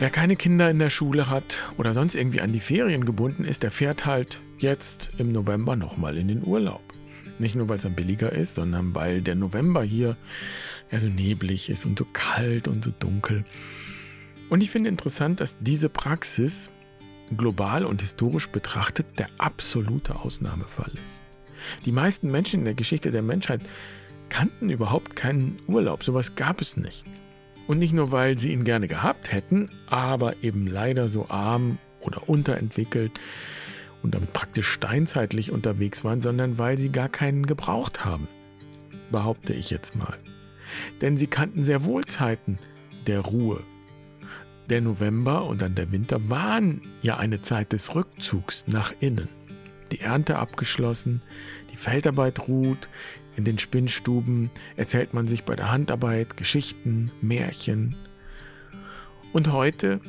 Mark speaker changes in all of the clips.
Speaker 1: Wer keine Kinder in der Schule hat oder sonst irgendwie an die Ferien gebunden ist, der fährt halt jetzt im November nochmal in den Urlaub. Nicht nur, weil es dann billiger ist, sondern weil der November hier ja so neblig ist und so kalt und so dunkel. Und ich finde interessant, dass diese Praxis global und historisch betrachtet der absolute Ausnahmefall ist. Die meisten Menschen in der Geschichte der Menschheit kannten überhaupt keinen Urlaub. Sowas gab es nicht. Und nicht nur, weil sie ihn gerne gehabt hätten, aber eben leider so arm oder unterentwickelt und damit praktisch steinzeitlich unterwegs waren, sondern weil sie gar keinen gebraucht haben. Behaupte ich jetzt mal. Denn sie kannten sehr wohl Zeiten der Ruhe. Der November und dann der Winter waren ja eine Zeit des Rückzugs nach innen. Die Ernte abgeschlossen, die Feldarbeit ruht, in den Spinnstuben erzählt man sich bei der Handarbeit Geschichten, Märchen. Und heute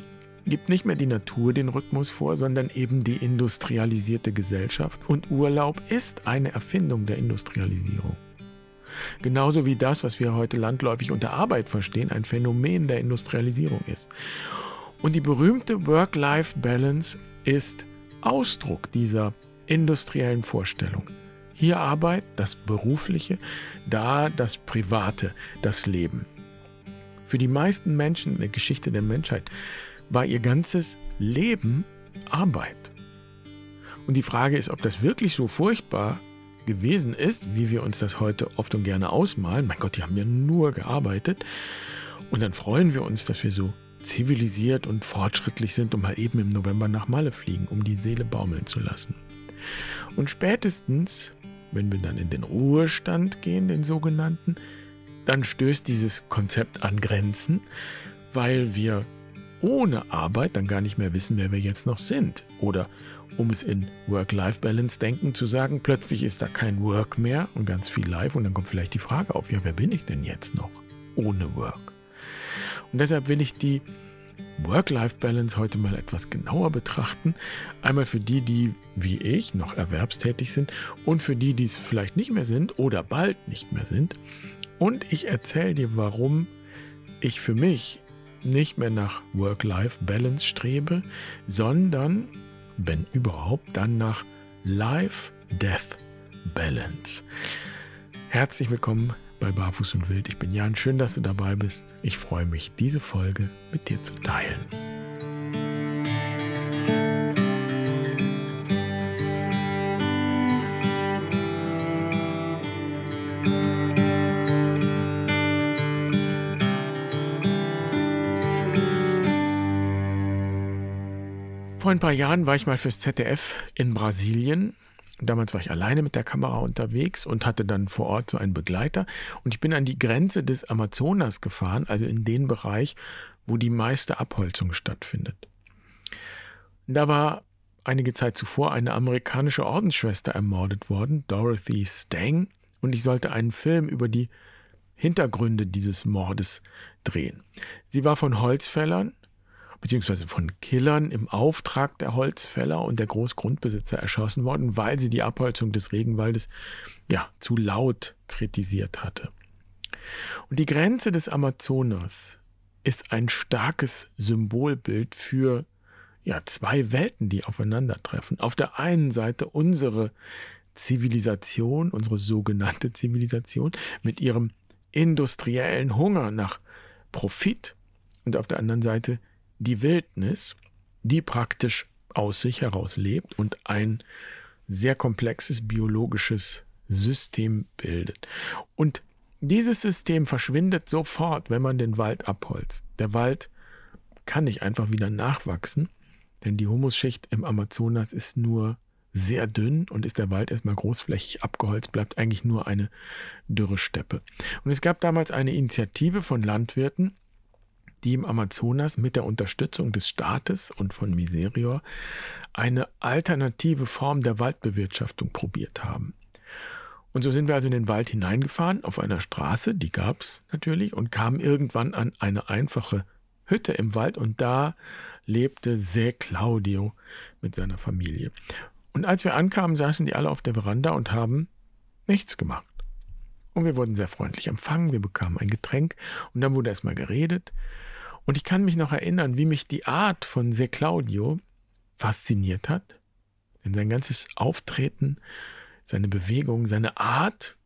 Speaker 1: gibt nicht mehr die Natur den Rhythmus vor, sondern eben die industrialisierte Gesellschaft. Und Urlaub ist eine Erfindung der Industrialisierung. Genauso wie das, was wir heute landläufig unter Arbeit verstehen, ein Phänomen der Industrialisierung ist. Und die berühmte Work-Life-Balance ist Ausdruck dieser industriellen Vorstellung. Hier Arbeit, das Berufliche, da das Private, das Leben. Für die meisten Menschen in der Geschichte der Menschheit war ihr ganzes Leben Arbeit. Und die Frage ist, ob das wirklich so furchtbar gewesen ist, wie wir uns das heute oft und gerne ausmalen. Mein Gott, die haben ja nur gearbeitet. Und dann freuen wir uns, dass wir so zivilisiert und fortschrittlich sind und mal eben im November nach Malle fliegen, um die Seele baumeln zu lassen. Und spätestens wenn wir dann in den Ruhestand gehen, den sogenannten, dann stößt dieses Konzept an Grenzen, weil wir ohne Arbeit dann gar nicht mehr wissen, wer wir jetzt noch sind. Oder um es in Work-Life-Balance-Denken zu sagen, plötzlich ist da kein Work mehr und ganz viel Life und dann kommt vielleicht die Frage auf, ja, wer bin ich denn jetzt noch ohne Work? Und deshalb will ich die Work-Life-Balance heute mal etwas genauer betrachten. Einmal für die, die wie ich noch erwerbstätig sind und für die, die es vielleicht nicht mehr sind oder bald nicht mehr sind. Und ich erzähle dir, warum ich für mich nicht mehr nach Work-Life-Balance strebe, sondern, wenn überhaupt, dann nach Life-Death-Balance. Herzlich willkommen bei Barfuß und Wild. Ich bin Jan, schön, dass du dabei bist. Ich freue mich, diese Folge mit dir zu teilen. Vor ein paar Jahren war ich mal fürs ZDF in Brasilien Damals war ich alleine mit der Kamera unterwegs und hatte dann vor Ort so einen Begleiter. Und ich bin an die Grenze des Amazonas gefahren, also in den Bereich, wo die meiste Abholzung stattfindet. Da war einige Zeit zuvor eine amerikanische Ordensschwester ermordet worden, Dorothy Stang, und ich sollte einen Film über die Hintergründe dieses Mordes drehen. Sie war von Holzfällern beziehungsweise von Killern im Auftrag der Holzfäller und der Großgrundbesitzer erschossen worden, weil sie die Abholzung des Regenwaldes ja zu laut kritisiert hatte. Und die Grenze des Amazonas ist ein starkes Symbolbild für ja, zwei Welten, die aufeinandertreffen. Auf der einen Seite unsere Zivilisation, unsere sogenannte Zivilisation mit ihrem industriellen Hunger nach Profit und auf der anderen Seite die Wildnis, die praktisch aus sich heraus lebt und ein sehr komplexes biologisches System bildet. Und dieses System verschwindet sofort, wenn man den Wald abholzt. Der Wald kann nicht einfach wieder nachwachsen, denn die Humusschicht im Amazonas ist nur sehr dünn und ist der Wald erstmal großflächig abgeholzt, bleibt eigentlich nur eine dürre Steppe. Und es gab damals eine Initiative von Landwirten, die im Amazonas mit der Unterstützung des Staates und von Miserior eine alternative Form der Waldbewirtschaftung probiert haben. Und so sind wir also in den Wald hineingefahren, auf einer Straße, die gab es natürlich, und kamen irgendwann an eine einfache Hütte im Wald und da lebte Se Claudio mit seiner Familie. Und als wir ankamen, saßen die alle auf der Veranda und haben nichts gemacht. Und wir wurden sehr freundlich empfangen, wir bekamen ein Getränk und dann wurde erstmal geredet. Und ich kann mich noch erinnern, wie mich die Art von Se Claudio fasziniert hat. Denn sein ganzes Auftreten, seine Bewegung, seine Art,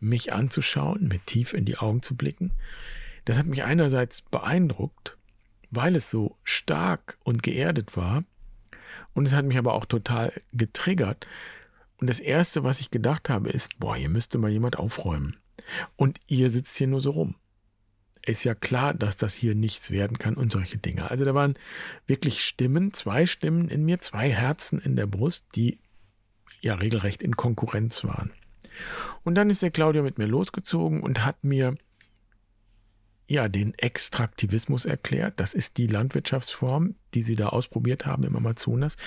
Speaker 1: mich anzuschauen, mir tief in die Augen zu blicken, das hat mich einerseits beeindruckt, weil es so stark und geerdet war. Und es hat mich aber auch total getriggert. Und das Erste, was ich gedacht habe, ist, boah, hier müsste mal jemand aufräumen. Und ihr sitzt hier nur so rum. Ist ja klar, dass das hier nichts werden kann und solche Dinge. Also da waren wirklich Stimmen, zwei Stimmen in mir, zwei Herzen in der Brust, die ja regelrecht in Konkurrenz waren. Und dann ist der Claudio mit mir losgezogen und hat mir ja den Extraktivismus erklärt. Das ist die Landwirtschaftsform, die sie da ausprobiert haben im Amazonas.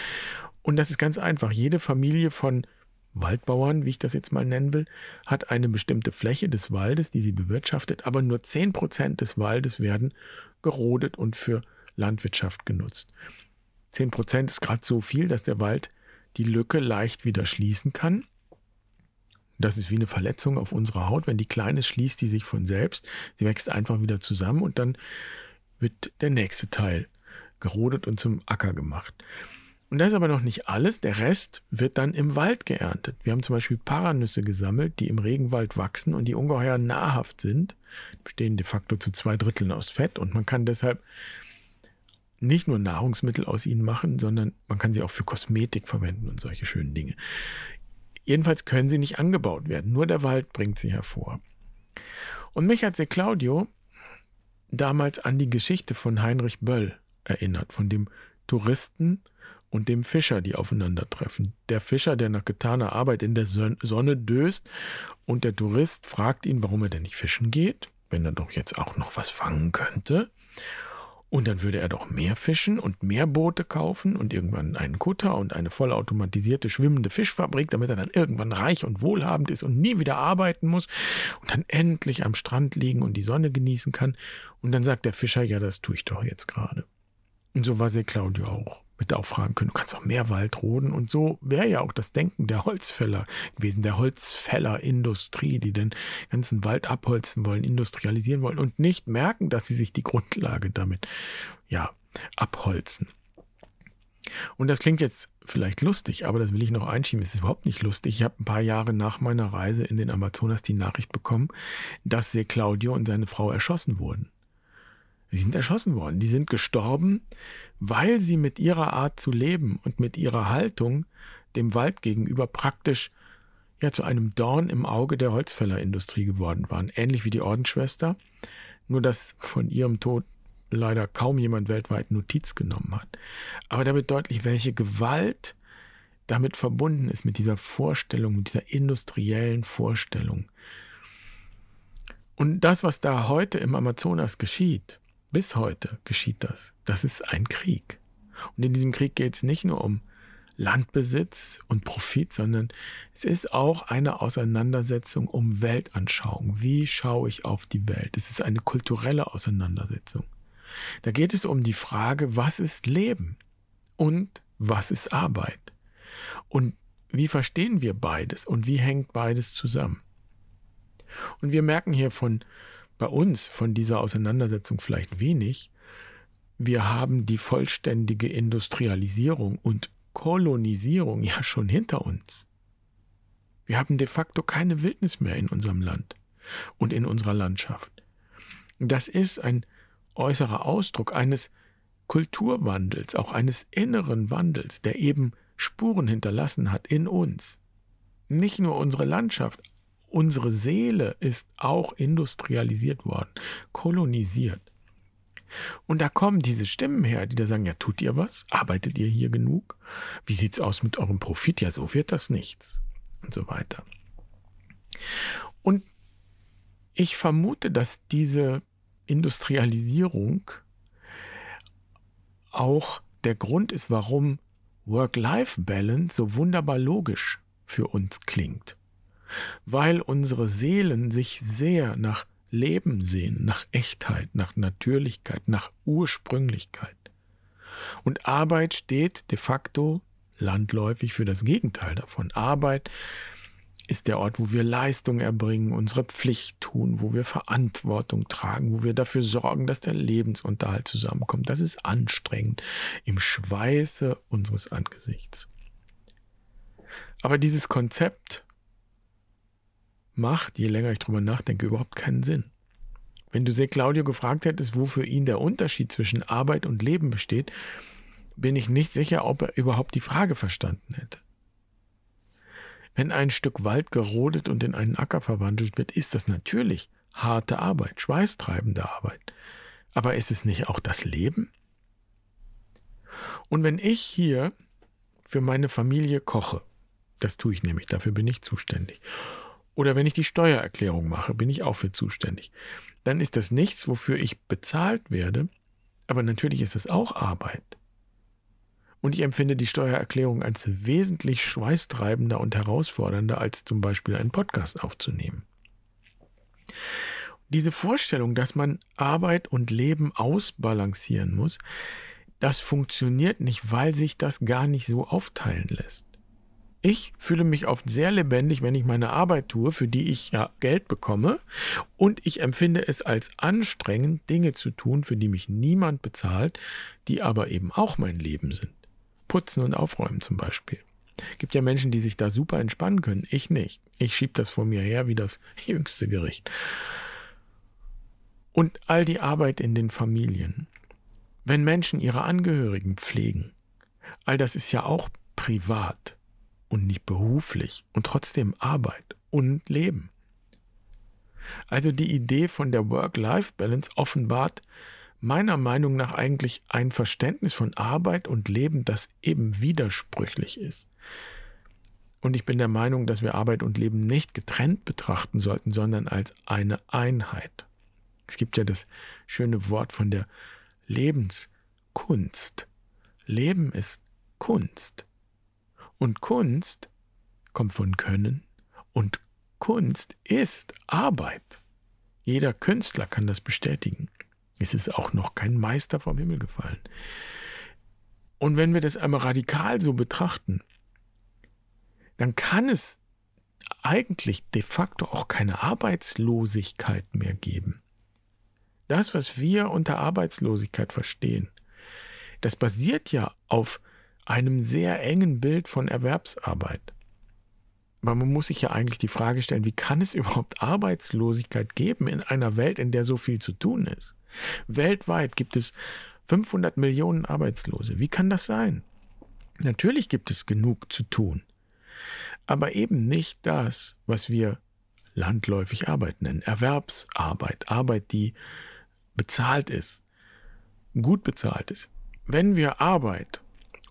Speaker 1: Und das ist ganz einfach. Jede Familie von Waldbauern, wie ich das jetzt mal nennen will, hat eine bestimmte Fläche des Waldes, die sie bewirtschaftet, aber nur 10% des Waldes werden gerodet und für Landwirtschaft genutzt. 10% ist gerade so viel, dass der Wald die Lücke leicht wieder schließen kann. Das ist wie eine Verletzung auf unserer Haut. Wenn die klein ist, schließt die sich von selbst. Sie wächst einfach wieder zusammen und dann wird der nächste Teil gerodet und zum Acker gemacht. Und das ist aber noch nicht alles. Der Rest wird dann im Wald geerntet. Wir haben zum Beispiel Paranüsse gesammelt, die im Regenwald wachsen und die ungeheuer nahrhaft sind. Die bestehen de facto zu zwei Dritteln aus Fett und man kann deshalb nicht nur Nahrungsmittel aus ihnen machen, sondern man kann sie auch für Kosmetik verwenden und solche schönen Dinge. Jedenfalls können sie nicht angebaut werden. Nur der Wald bringt sie hervor. Und mich hat Se Claudio damals an die Geschichte von Heinrich Böll erinnert, von dem Touristen und dem Fischer, die aufeinandertreffen. Der Fischer, der nach getaner Arbeit in der Sonne döst und der Tourist fragt ihn, warum er denn nicht fischen geht, wenn er doch jetzt auch noch was fangen könnte. Und dann würde er doch mehr fischen und mehr Boote kaufen und irgendwann einen Kutter und eine vollautomatisierte schwimmende Fischfabrik, damit er dann irgendwann reich und wohlhabend ist und nie wieder arbeiten muss und dann endlich am Strand liegen und die Sonne genießen kann. Und dann sagt der Fischer, ja, das tue ich doch jetzt gerade. Und so war sie Claudio auch. Mit auch fragen können, du kannst auch mehr Wald roden. Und so wäre ja auch das Denken der Holzfäller gewesen, der Holzfällerindustrie, die den ganzen Wald abholzen wollen, industrialisieren wollen und nicht merken, dass sie sich die Grundlage damit, ja, abholzen. Und das klingt jetzt vielleicht lustig, aber das will ich noch einschieben. Es ist überhaupt nicht lustig. Ich habe ein paar Jahre nach meiner Reise in den Amazonas die Nachricht bekommen, dass Se Claudio und seine Frau erschossen wurden. Sie sind erschossen worden. Die sind gestorben, weil sie mit ihrer Art zu leben und mit ihrer Haltung dem Wald gegenüber praktisch ja zu einem Dorn im Auge der Holzfällerindustrie geworden waren. Ähnlich wie die Ordensschwester. Nur dass von ihrem Tod leider kaum jemand weltweit Notiz genommen hat. Aber da wird deutlich, welche Gewalt damit verbunden ist, mit dieser Vorstellung, mit dieser industriellen Vorstellung. Und das, was da heute im Amazonas geschieht, bis heute geschieht das. Das ist ein Krieg. Und in diesem Krieg geht es nicht nur um Landbesitz und Profit, sondern es ist auch eine Auseinandersetzung um Weltanschauung. Wie schaue ich auf die Welt? Es ist eine kulturelle Auseinandersetzung. Da geht es um die Frage, was ist Leben und was ist Arbeit? Und wie verstehen wir beides und wie hängt beides zusammen? Und wir merken hier von bei uns von dieser Auseinandersetzung vielleicht wenig. Wir haben die vollständige Industrialisierung und Kolonisierung ja schon hinter uns. Wir haben de facto keine Wildnis mehr in unserem Land und in unserer Landschaft. Das ist ein äußerer Ausdruck eines Kulturwandels, auch eines inneren Wandels, der eben Spuren hinterlassen hat in uns. Nicht nur unsere Landschaft, Unsere Seele ist auch industrialisiert worden, kolonisiert. Und da kommen diese Stimmen her, die da sagen, ja, tut ihr was? Arbeitet ihr hier genug? Wie sieht's aus mit eurem Profit? Ja, so wird das nichts. Und so weiter. Und ich vermute, dass diese Industrialisierung auch der Grund ist, warum Work-Life-Balance so wunderbar logisch für uns klingt weil unsere Seelen sich sehr nach Leben sehen, nach Echtheit, nach Natürlichkeit, nach Ursprünglichkeit. Und Arbeit steht de facto landläufig für das Gegenteil davon. Arbeit ist der Ort, wo wir Leistung erbringen, unsere Pflicht tun, wo wir Verantwortung tragen, wo wir dafür sorgen, dass der Lebensunterhalt zusammenkommt. Das ist anstrengend im Schweiße unseres Angesichts. Aber dieses Konzept macht, je länger ich drüber nachdenke, überhaupt keinen Sinn. Wenn du Se Claudio gefragt hättest, wo für ihn der Unterschied zwischen Arbeit und Leben besteht, bin ich nicht sicher, ob er überhaupt die Frage verstanden hätte. Wenn ein Stück Wald gerodet und in einen Acker verwandelt wird, ist das natürlich harte Arbeit, schweißtreibende Arbeit. Aber ist es nicht auch das Leben? Und wenn ich hier für meine Familie koche, das tue ich nämlich, dafür bin ich zuständig, oder wenn ich die Steuererklärung mache, bin ich auch für zuständig, dann ist das nichts, wofür ich bezahlt werde, aber natürlich ist das auch Arbeit. Und ich empfinde die Steuererklärung als wesentlich schweißtreibender und herausfordernder, als zum Beispiel einen Podcast aufzunehmen. Diese Vorstellung, dass man Arbeit und Leben ausbalancieren muss, das funktioniert nicht, weil sich das gar nicht so aufteilen lässt. Ich fühle mich oft sehr lebendig, wenn ich meine Arbeit tue, für die ich ja Geld bekomme, und ich empfinde es als anstrengend, Dinge zu tun, für die mich niemand bezahlt, die aber eben auch mein Leben sind. Putzen und Aufräumen zum Beispiel. Gibt ja Menschen, die sich da super entspannen können. Ich nicht. Ich schiebe das vor mir her wie das jüngste Gericht. Und all die Arbeit in den Familien. Wenn Menschen ihre Angehörigen pflegen, all das ist ja auch privat und nicht beruflich und trotzdem Arbeit und Leben. Also die Idee von der Work-Life-Balance offenbart, meiner Meinung nach eigentlich ein Verständnis von Arbeit und Leben, das eben widersprüchlich ist. Und ich bin der Meinung, dass wir Arbeit und Leben nicht getrennt betrachten sollten, sondern als eine Einheit. Es gibt ja das schöne Wort von der Lebenskunst. Leben ist Kunst. Und Kunst kommt von Können und Kunst ist Arbeit. Jeder Künstler kann das bestätigen. Es ist auch noch kein Meister vom Himmel gefallen. Und wenn wir das einmal radikal so betrachten, dann kann es eigentlich de facto auch keine Arbeitslosigkeit mehr geben. Das, was wir unter Arbeitslosigkeit verstehen, das basiert ja auf einem sehr engen Bild von Erwerbsarbeit. Aber man muss sich ja eigentlich die Frage stellen, wie kann es überhaupt Arbeitslosigkeit geben in einer Welt, in der so viel zu tun ist? Weltweit gibt es 500 Millionen Arbeitslose. Wie kann das sein? Natürlich gibt es genug zu tun, aber eben nicht das, was wir landläufig Arbeit nennen. Erwerbsarbeit, Arbeit, die bezahlt ist, gut bezahlt ist. Wenn wir Arbeit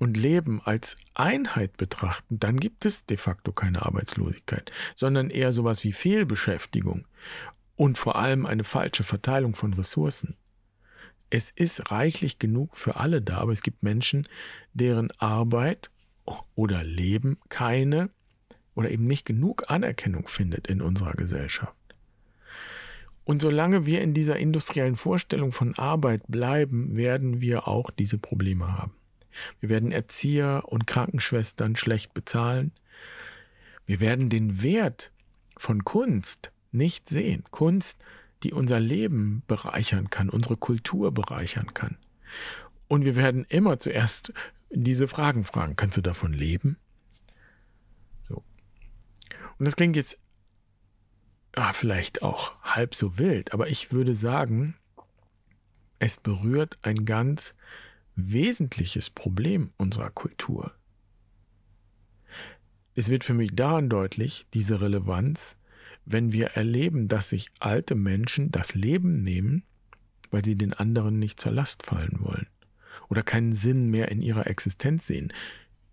Speaker 1: und Leben als Einheit betrachten, dann gibt es de facto keine Arbeitslosigkeit, sondern eher sowas wie Fehlbeschäftigung und vor allem eine falsche Verteilung von Ressourcen. Es ist reichlich genug für alle da, aber es gibt Menschen, deren Arbeit oder Leben keine oder eben nicht genug Anerkennung findet in unserer Gesellschaft. Und solange wir in dieser industriellen Vorstellung von Arbeit bleiben, werden wir auch diese Probleme haben. Wir werden Erzieher und Krankenschwestern schlecht bezahlen. Wir werden den Wert von Kunst nicht sehen. Kunst, die unser Leben bereichern kann, unsere Kultur bereichern kann. Und wir werden immer zuerst diese Fragen fragen. Kannst du davon leben? So. Und das klingt jetzt ah, vielleicht auch halb so wild, aber ich würde sagen, es berührt ein ganz wesentliches Problem unserer Kultur. Es wird für mich daran deutlich, diese Relevanz, wenn wir erleben, dass sich alte Menschen das Leben nehmen, weil sie den anderen nicht zur Last fallen wollen oder keinen Sinn mehr in ihrer Existenz sehen,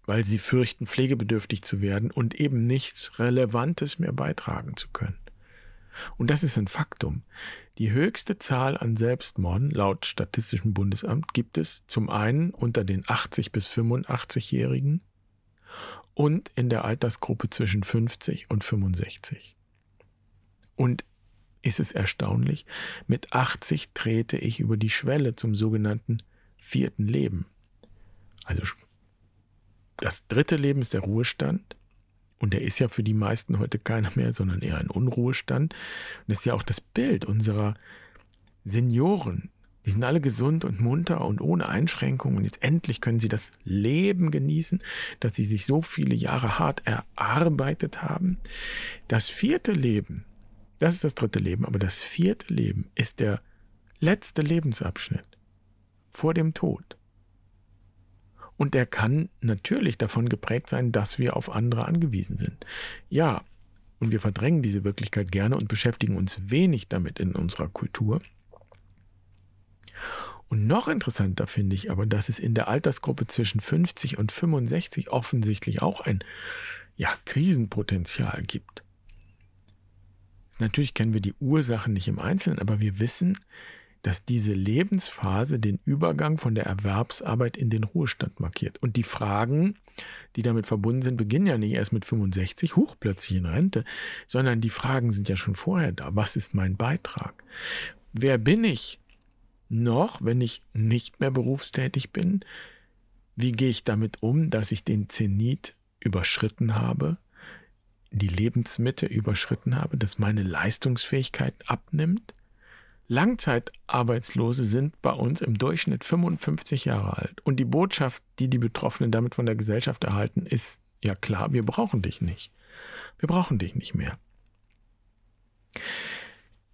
Speaker 1: weil sie fürchten, pflegebedürftig zu werden und eben nichts Relevantes mehr beitragen zu können. Und das ist ein Faktum. Die höchste Zahl an Selbstmorden laut Statistischem Bundesamt gibt es zum einen unter den 80 bis 85-Jährigen und in der Altersgruppe zwischen 50 und 65. Und ist es erstaunlich, mit 80 trete ich über die Schwelle zum sogenannten vierten Leben. Also das dritte Leben ist der Ruhestand Und der ist ja für die meisten heute keiner mehr, sondern eher ein Unruhestand. Und das ist ja auch das Bild unserer Senioren. Die sind alle gesund und munter und ohne Einschränkungen. Und jetzt endlich können sie das Leben genießen, das sie sich so viele Jahre hart erarbeitet haben. Das vierte Leben, das ist das dritte Leben, aber das vierte Leben ist der letzte Lebensabschnitt vor dem Tod. Und der kann natürlich davon geprägt sein, dass wir auf andere angewiesen sind. Ja, und wir verdrängen diese Wirklichkeit gerne und beschäftigen uns wenig damit in unserer Kultur. Und noch interessanter finde ich aber, dass es in der Altersgruppe zwischen 50 und 65 offensichtlich auch ein ja, Krisenpotenzial gibt. Natürlich kennen wir die Ursachen nicht im Einzelnen, aber wir wissen, dass diese Lebensphase den Übergang von der Erwerbsarbeit in den Ruhestand markiert. Und die Fragen, die damit verbunden sind, beginnen ja nicht erst mit 65, hoch plötzlich in Rente, sondern die Fragen sind ja schon vorher da. Was ist mein Beitrag? Wer bin ich noch, wenn ich nicht mehr berufstätig bin? Wie gehe ich damit um, dass ich den Zenit überschritten habe, die Lebensmitte überschritten habe, dass meine Leistungsfähigkeit abnimmt? Langzeitarbeitslose sind bei uns im Durchschnitt 55 Jahre alt. Und die Botschaft, die die Betroffenen damit von der Gesellschaft erhalten, ist, ja klar, wir brauchen dich nicht. Wir brauchen dich nicht mehr.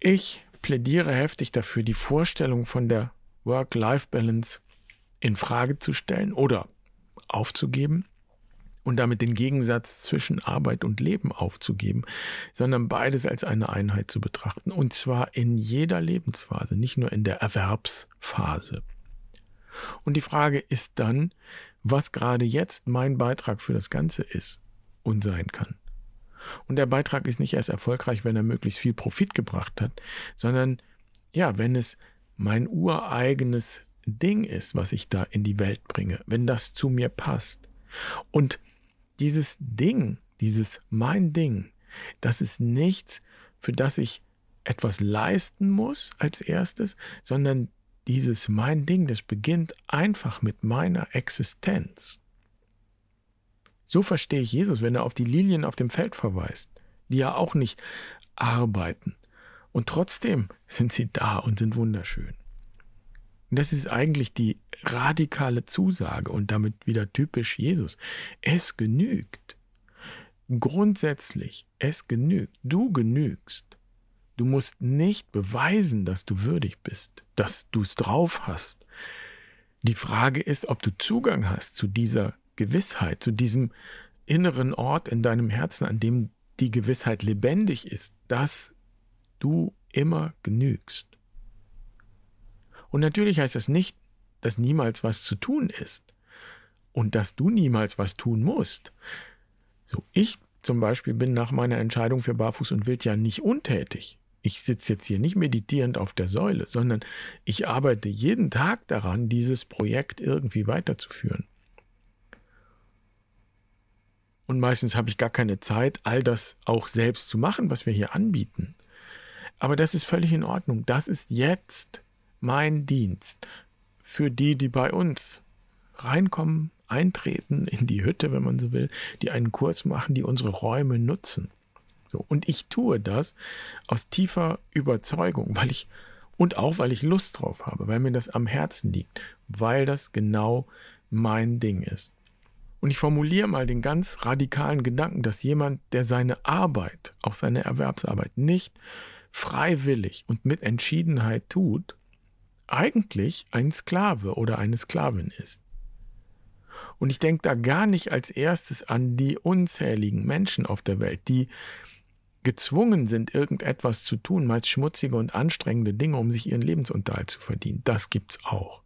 Speaker 1: Ich plädiere heftig dafür, die Vorstellung von der Work-Life-Balance in Frage zu stellen oder aufzugeben und damit den Gegensatz zwischen Arbeit und Leben aufzugeben, sondern beides als eine Einheit zu betrachten. Und zwar in jeder Lebensphase, nicht nur in der Erwerbsphase. Und die Frage ist dann, was gerade jetzt mein Beitrag für das Ganze ist und sein kann. Und der Beitrag ist nicht erst erfolgreich, wenn er möglichst viel Profit gebracht hat, sondern ja, wenn es mein ureigenes Ding ist, was ich da in die Welt bringe, wenn das zu mir passt. Und dieses Ding, dieses mein Ding, das ist nichts, für das ich etwas leisten muss als erstes, sondern dieses mein Ding, das beginnt einfach mit meiner Existenz. So verstehe ich Jesus, wenn er auf die Lilien auf dem Feld verweist, die ja auch nicht arbeiten. Und trotzdem sind sie da und sind wunderschön. Und das ist eigentlich die radikale Zusage und damit wieder typisch Jesus. Es genügt. Grundsätzlich, es genügt. Du genügst. Du musst nicht beweisen, dass du würdig bist, dass du es drauf hast. Die Frage ist, ob du Zugang hast zu dieser Gewissheit, zu diesem inneren Ort in deinem Herzen, an dem die Gewissheit lebendig ist, dass du immer genügst. Und natürlich heißt das nicht, dass niemals was zu tun ist und dass du niemals was tun musst. So, ich zum Beispiel bin nach meiner Entscheidung für Barfuß und Wild ja nicht untätig. Ich sitze jetzt hier nicht meditierend auf der Säule, sondern ich arbeite jeden Tag daran, dieses Projekt irgendwie weiterzuführen. Und meistens habe ich gar keine Zeit, all das auch selbst zu machen, was wir hier anbieten. Aber das ist völlig in Ordnung. Das ist jetzt mein Dienst für die, die bei uns reinkommen, eintreten in die Hütte, wenn man so will, die einen Kurs machen, die unsere Räume nutzen. So, und ich tue das aus tiefer Überzeugung, weil ich und auch weil ich Lust drauf habe, weil mir das am Herzen liegt, weil das genau mein Ding ist. Und ich formuliere mal den ganz radikalen Gedanken, dass jemand, der seine Arbeit, auch seine Erwerbsarbeit, nicht freiwillig und mit Entschiedenheit tut, eigentlich ein Sklave oder eine Sklavin ist. Und ich denke da gar nicht als erstes an die unzähligen Menschen auf der Welt, die gezwungen sind, irgendetwas zu tun, meist schmutzige und anstrengende Dinge, um sich ihren Lebensunterhalt zu verdienen. Das gibt's auch.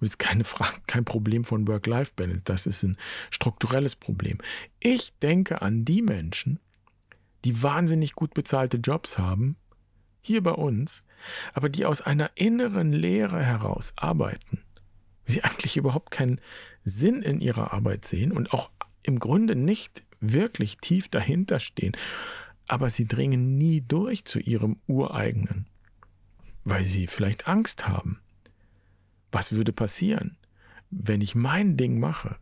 Speaker 1: Das ist keine Frage, kein Problem von Work-Life-Balance. Das ist ein strukturelles Problem. Ich denke an die Menschen, die wahnsinnig gut bezahlte Jobs haben, hier bei uns, aber die aus einer inneren Lehre heraus arbeiten, sie eigentlich überhaupt keinen Sinn in ihrer Arbeit sehen und auch im Grunde nicht wirklich tief dahinter stehen, aber sie dringen nie durch zu ihrem ureigenen, weil sie vielleicht Angst haben. Was würde passieren, wenn ich mein Ding mache?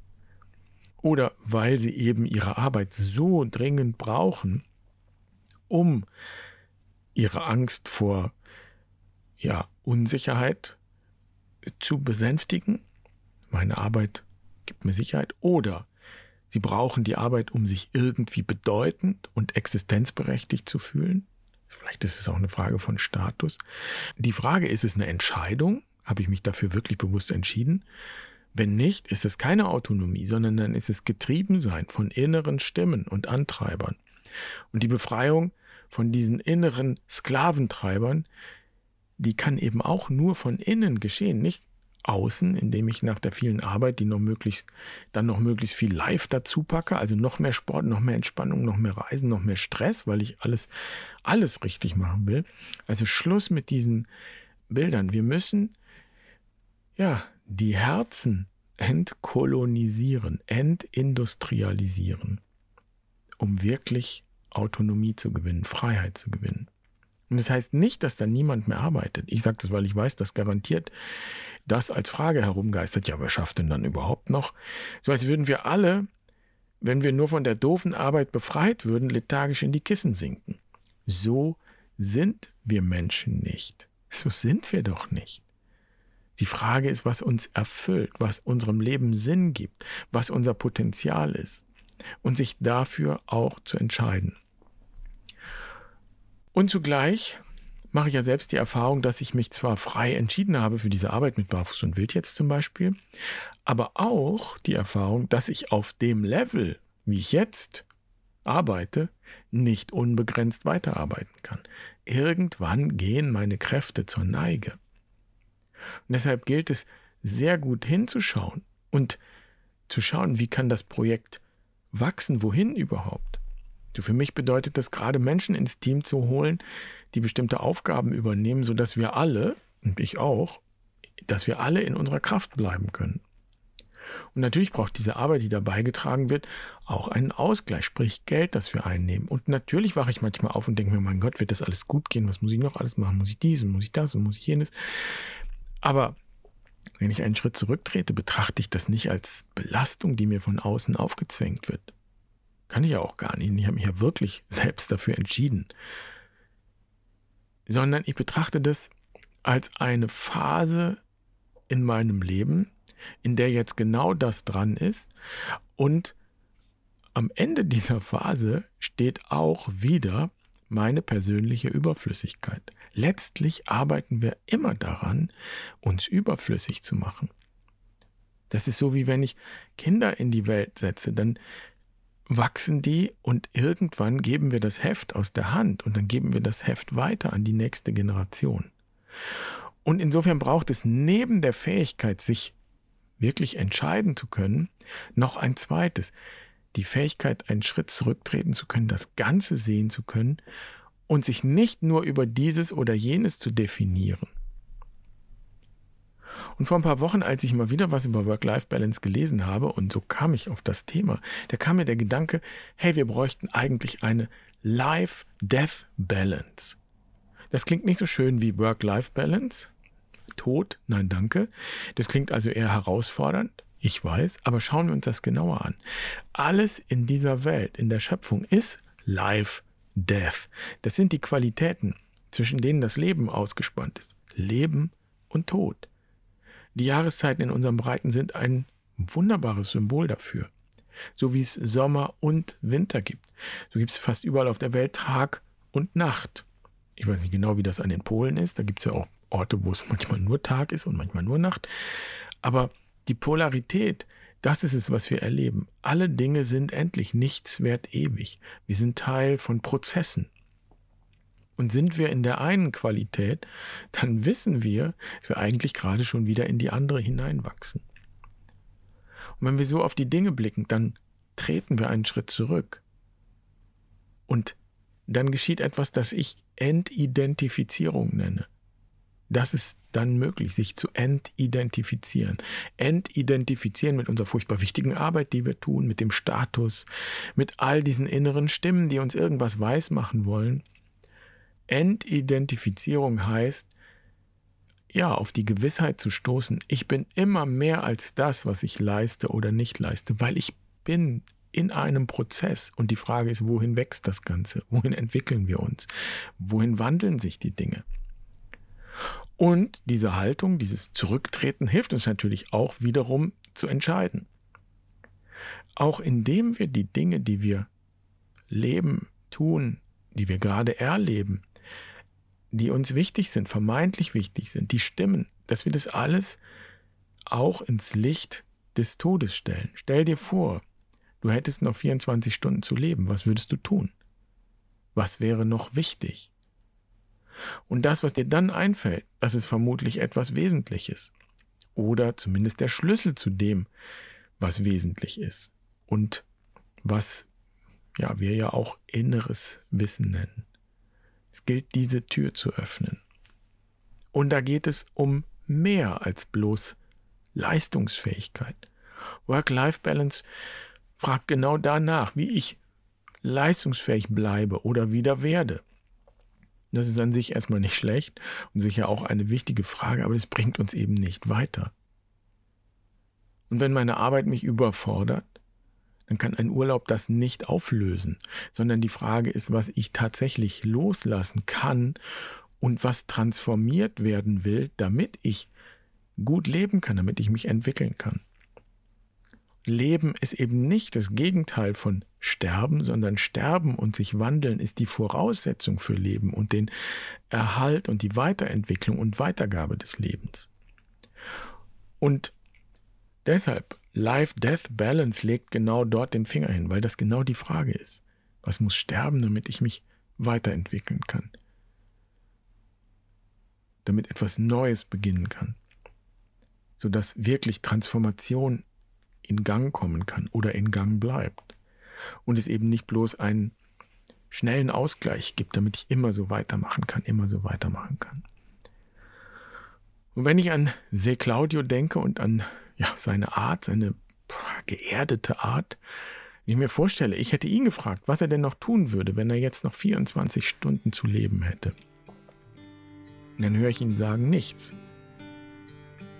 Speaker 1: oder weil sie eben ihre Arbeit so dringend brauchen, um ihre Angst vor ja, Unsicherheit zu besänftigen. Meine Arbeit gibt mir Sicherheit. Oder sie brauchen die Arbeit, um sich irgendwie bedeutend und existenzberechtigt zu fühlen. Vielleicht ist es auch eine Frage von Status. Die Frage, ist es eine Entscheidung? Habe ich mich dafür wirklich bewusst entschieden? Wenn nicht, ist es keine Autonomie, sondern dann ist es Getriebensein von inneren Stimmen und Antreibern. Und die Befreiung von diesen inneren Sklaventreibern, die kann eben auch nur von innen geschehen, nicht außen, indem ich nach der vielen Arbeit, die noch möglichst, dann noch möglichst viel live dazu packe, also noch mehr Sport, noch mehr Entspannung, noch mehr Reisen, noch mehr Stress, weil ich alles, alles richtig machen will. Also Schluss mit diesen Bildern. Wir müssen, ja, die Herzen entkolonisieren, entindustrialisieren, um wirklich Autonomie zu gewinnen, Freiheit zu gewinnen. Und das heißt nicht, dass da niemand mehr arbeitet. Ich sage das, weil ich weiß, dass garantiert das als Frage herumgeistert. Ja, wer schafft denn dann überhaupt noch? So als würden wir alle, wenn wir nur von der doofen Arbeit befreit würden, lethargisch in die Kissen sinken. So sind wir Menschen nicht. So sind wir doch nicht. Die Frage ist, was uns erfüllt, was unserem Leben Sinn gibt, was unser Potenzial ist und sich dafür auch zu entscheiden. Und zugleich mache ich ja selbst die Erfahrung, dass ich mich zwar frei entschieden habe für diese Arbeit mit Barfuß und Wild jetzt zum Beispiel, aber auch die Erfahrung, dass ich auf dem Level, wie ich jetzt arbeite, nicht unbegrenzt weiterarbeiten kann. Irgendwann gehen meine Kräfte zur Neige. Und deshalb gilt es sehr gut hinzuschauen und zu schauen, wie kann das Projekt wachsen, wohin überhaupt. Für mich bedeutet das gerade Menschen ins Team zu holen, die bestimmte Aufgaben übernehmen, sodass wir alle, und ich auch, dass wir alle in unserer Kraft bleiben können. Und natürlich braucht diese Arbeit, die da beigetragen wird, auch einen Ausgleich, sprich Geld, das wir einnehmen. Und natürlich wache ich manchmal auf und denke mir, mein Gott, wird das alles gut gehen? Was muss ich noch alles machen? Muss ich dies und muss ich das und muss ich jenes? Aber wenn ich einen Schritt zurücktrete, betrachte ich das nicht als Belastung, die mir von außen aufgezwängt wird. Kann ich ja auch gar nicht. Ich habe mich ja wirklich selbst dafür entschieden. Sondern ich betrachte das als eine Phase in meinem Leben, in der jetzt genau das dran ist. Und am Ende dieser Phase steht auch wieder meine persönliche Überflüssigkeit. Letztlich arbeiten wir immer daran, uns überflüssig zu machen. Das ist so wie wenn ich Kinder in die Welt setze, dann wachsen die und irgendwann geben wir das Heft aus der Hand und dann geben wir das Heft weiter an die nächste Generation. Und insofern braucht es neben der Fähigkeit, sich wirklich entscheiden zu können, noch ein zweites. Die Fähigkeit, einen Schritt zurücktreten zu können, das Ganze sehen zu können und sich nicht nur über dieses oder jenes zu definieren. Und vor ein paar Wochen, als ich mal wieder was über Work-Life-Balance gelesen habe, und so kam ich auf das Thema, da kam mir der Gedanke, hey, wir bräuchten eigentlich eine Life-Death-Balance. Das klingt nicht so schön wie Work-Life-Balance. Tod, nein, danke. Das klingt also eher herausfordernd. Ich weiß, aber schauen wir uns das genauer an. Alles in dieser Welt, in der Schöpfung ist Life, Death. Das sind die Qualitäten, zwischen denen das Leben ausgespannt ist. Leben und Tod. Die Jahreszeiten in unserem Breiten sind ein wunderbares Symbol dafür. So wie es Sommer und Winter gibt. So gibt es fast überall auf der Welt Tag und Nacht. Ich weiß nicht genau, wie das an den Polen ist. Da gibt es ja auch Orte, wo es manchmal nur Tag ist und manchmal nur Nacht. Aber die Polarität, das ist es, was wir erleben. Alle Dinge sind endlich, nichts wert ewig. Wir sind Teil von Prozessen. Und sind wir in der einen Qualität, dann wissen wir, dass wir eigentlich gerade schon wieder in die andere hineinwachsen. Und wenn wir so auf die Dinge blicken, dann treten wir einen Schritt zurück. Und dann geschieht etwas, das ich Entidentifizierung nenne. Das ist dann möglich, sich zu entidentifizieren. Entidentifizieren mit unserer furchtbar wichtigen Arbeit, die wir tun, mit dem Status, mit all diesen inneren Stimmen, die uns irgendwas weismachen wollen. Entidentifizierung heißt, ja, auf die Gewissheit zu stoßen, ich bin immer mehr als das, was ich leiste oder nicht leiste, weil ich bin in einem Prozess und die Frage ist, wohin wächst das Ganze? Wohin entwickeln wir uns? Wohin wandeln sich die Dinge? Und diese Haltung, dieses Zurücktreten hilft uns natürlich auch wiederum zu entscheiden. Auch indem wir die Dinge, die wir leben, tun, die wir gerade erleben, die uns wichtig sind, vermeintlich wichtig sind, die stimmen, dass wir das alles auch ins Licht des Todes stellen. Stell dir vor, du hättest noch 24 Stunden zu leben. Was würdest du tun? Was wäre noch wichtig? Und das, was dir dann einfällt, das ist vermutlich etwas Wesentliches. Oder zumindest der Schlüssel zu dem, was wesentlich ist. Und was ja, wir ja auch inneres Wissen nennen. Es gilt, diese Tür zu öffnen. Und da geht es um mehr als bloß Leistungsfähigkeit. Work-Life-Balance fragt genau danach, wie ich leistungsfähig bleibe oder wieder werde. Das ist an sich erstmal nicht schlecht und sicher auch eine wichtige Frage, aber es bringt uns eben nicht weiter. Und wenn meine Arbeit mich überfordert, dann kann ein Urlaub das nicht auflösen, sondern die Frage ist, was ich tatsächlich loslassen kann und was transformiert werden will, damit ich gut leben kann, damit ich mich entwickeln kann. Leben ist eben nicht das Gegenteil von Sterben, sondern Sterben und sich wandeln ist die Voraussetzung für Leben und den Erhalt und die Weiterentwicklung und Weitergabe des Lebens. Und deshalb Life-Death-Balance legt genau dort den Finger hin, weil das genau die Frage ist. Was muss sterben, damit ich mich weiterentwickeln kann? Damit etwas Neues beginnen kann sodass wirklich Transformation in Gang kommen kann oder in Gang bleibt. Und es eben nicht bloß einen schnellen Ausgleich gibt, damit ich immer so weitermachen kann, immer so weitermachen kann. Und wenn ich an Se Claudio denke und an ja, seine Art, seine geerdete Art, wenn ich mir vorstelle, ich hätte ihn gefragt, was er denn noch tun würde, wenn er jetzt noch 24 Stunden zu leben hätte. Und dann höre ich ihn sagen, nichts.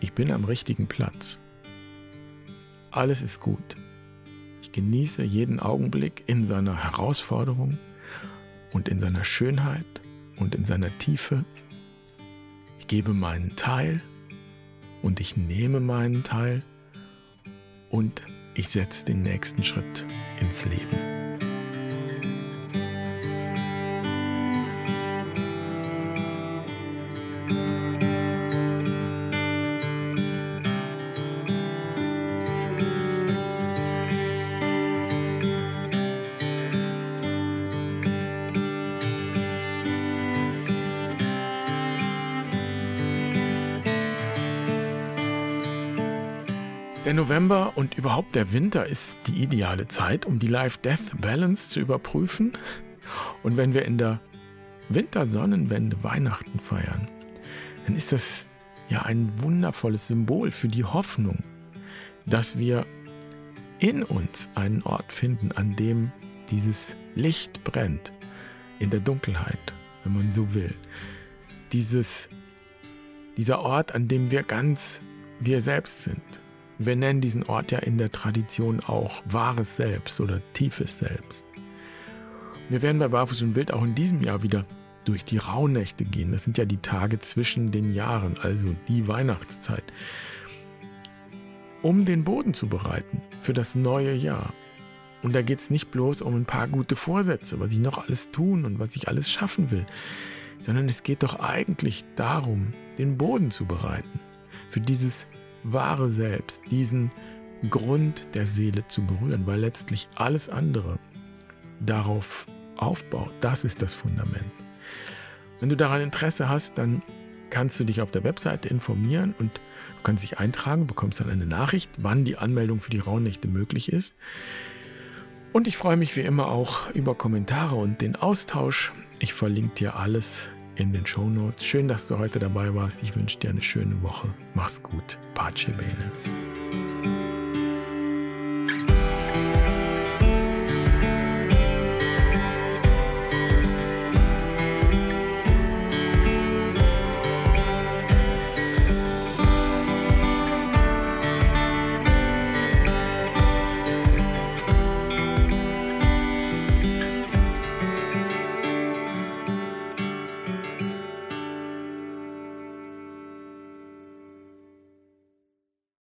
Speaker 1: Ich bin am richtigen Platz. Alles ist gut. Ich genieße jeden Augenblick in seiner Herausforderung und in seiner Schönheit und in seiner Tiefe. Ich gebe meinen Teil und ich nehme meinen Teil und ich setze den nächsten Schritt ins Leben. Überhaupt der Winter ist die ideale Zeit, um die Life-Death-Balance zu überprüfen. Und wenn wir in der Wintersonnenwende Weihnachten feiern, dann ist das ja ein wundervolles Symbol für die Hoffnung, dass wir in uns einen Ort finden, an dem dieses Licht brennt, in der Dunkelheit, wenn man so will. Dieses, dieser Ort, an dem wir ganz wir selbst sind, wir nennen diesen Ort ja in der Tradition auch wahres Selbst oder tiefes Selbst. Wir werden bei Barfuß und Wild auch in diesem Jahr wieder durch die Rauhnächte gehen. Das sind ja die Tage zwischen den Jahren, also die Weihnachtszeit, um den Boden zu bereiten für das neue Jahr. Und da geht es nicht bloß um ein paar gute Vorsätze, was ich noch alles tun und was ich alles schaffen will, sondern es geht doch eigentlich darum, den Boden zu bereiten für dieses wahre Selbst, diesen Grund der Seele zu berühren, weil letztlich alles andere darauf aufbaut. Das ist das Fundament. Wenn du daran Interesse hast, dann kannst du dich auf der Webseite informieren und du kannst dich eintragen, bekommst dann eine Nachricht, wann die Anmeldung für die Rauhnächte möglich ist. Und ich freue mich wie immer auch über Kommentare und den Austausch. Ich verlinke dir alles in den Show Notes. Schön, dass du heute dabei warst. Ich wünsche dir eine schöne Woche. Mach's gut. Pace bene.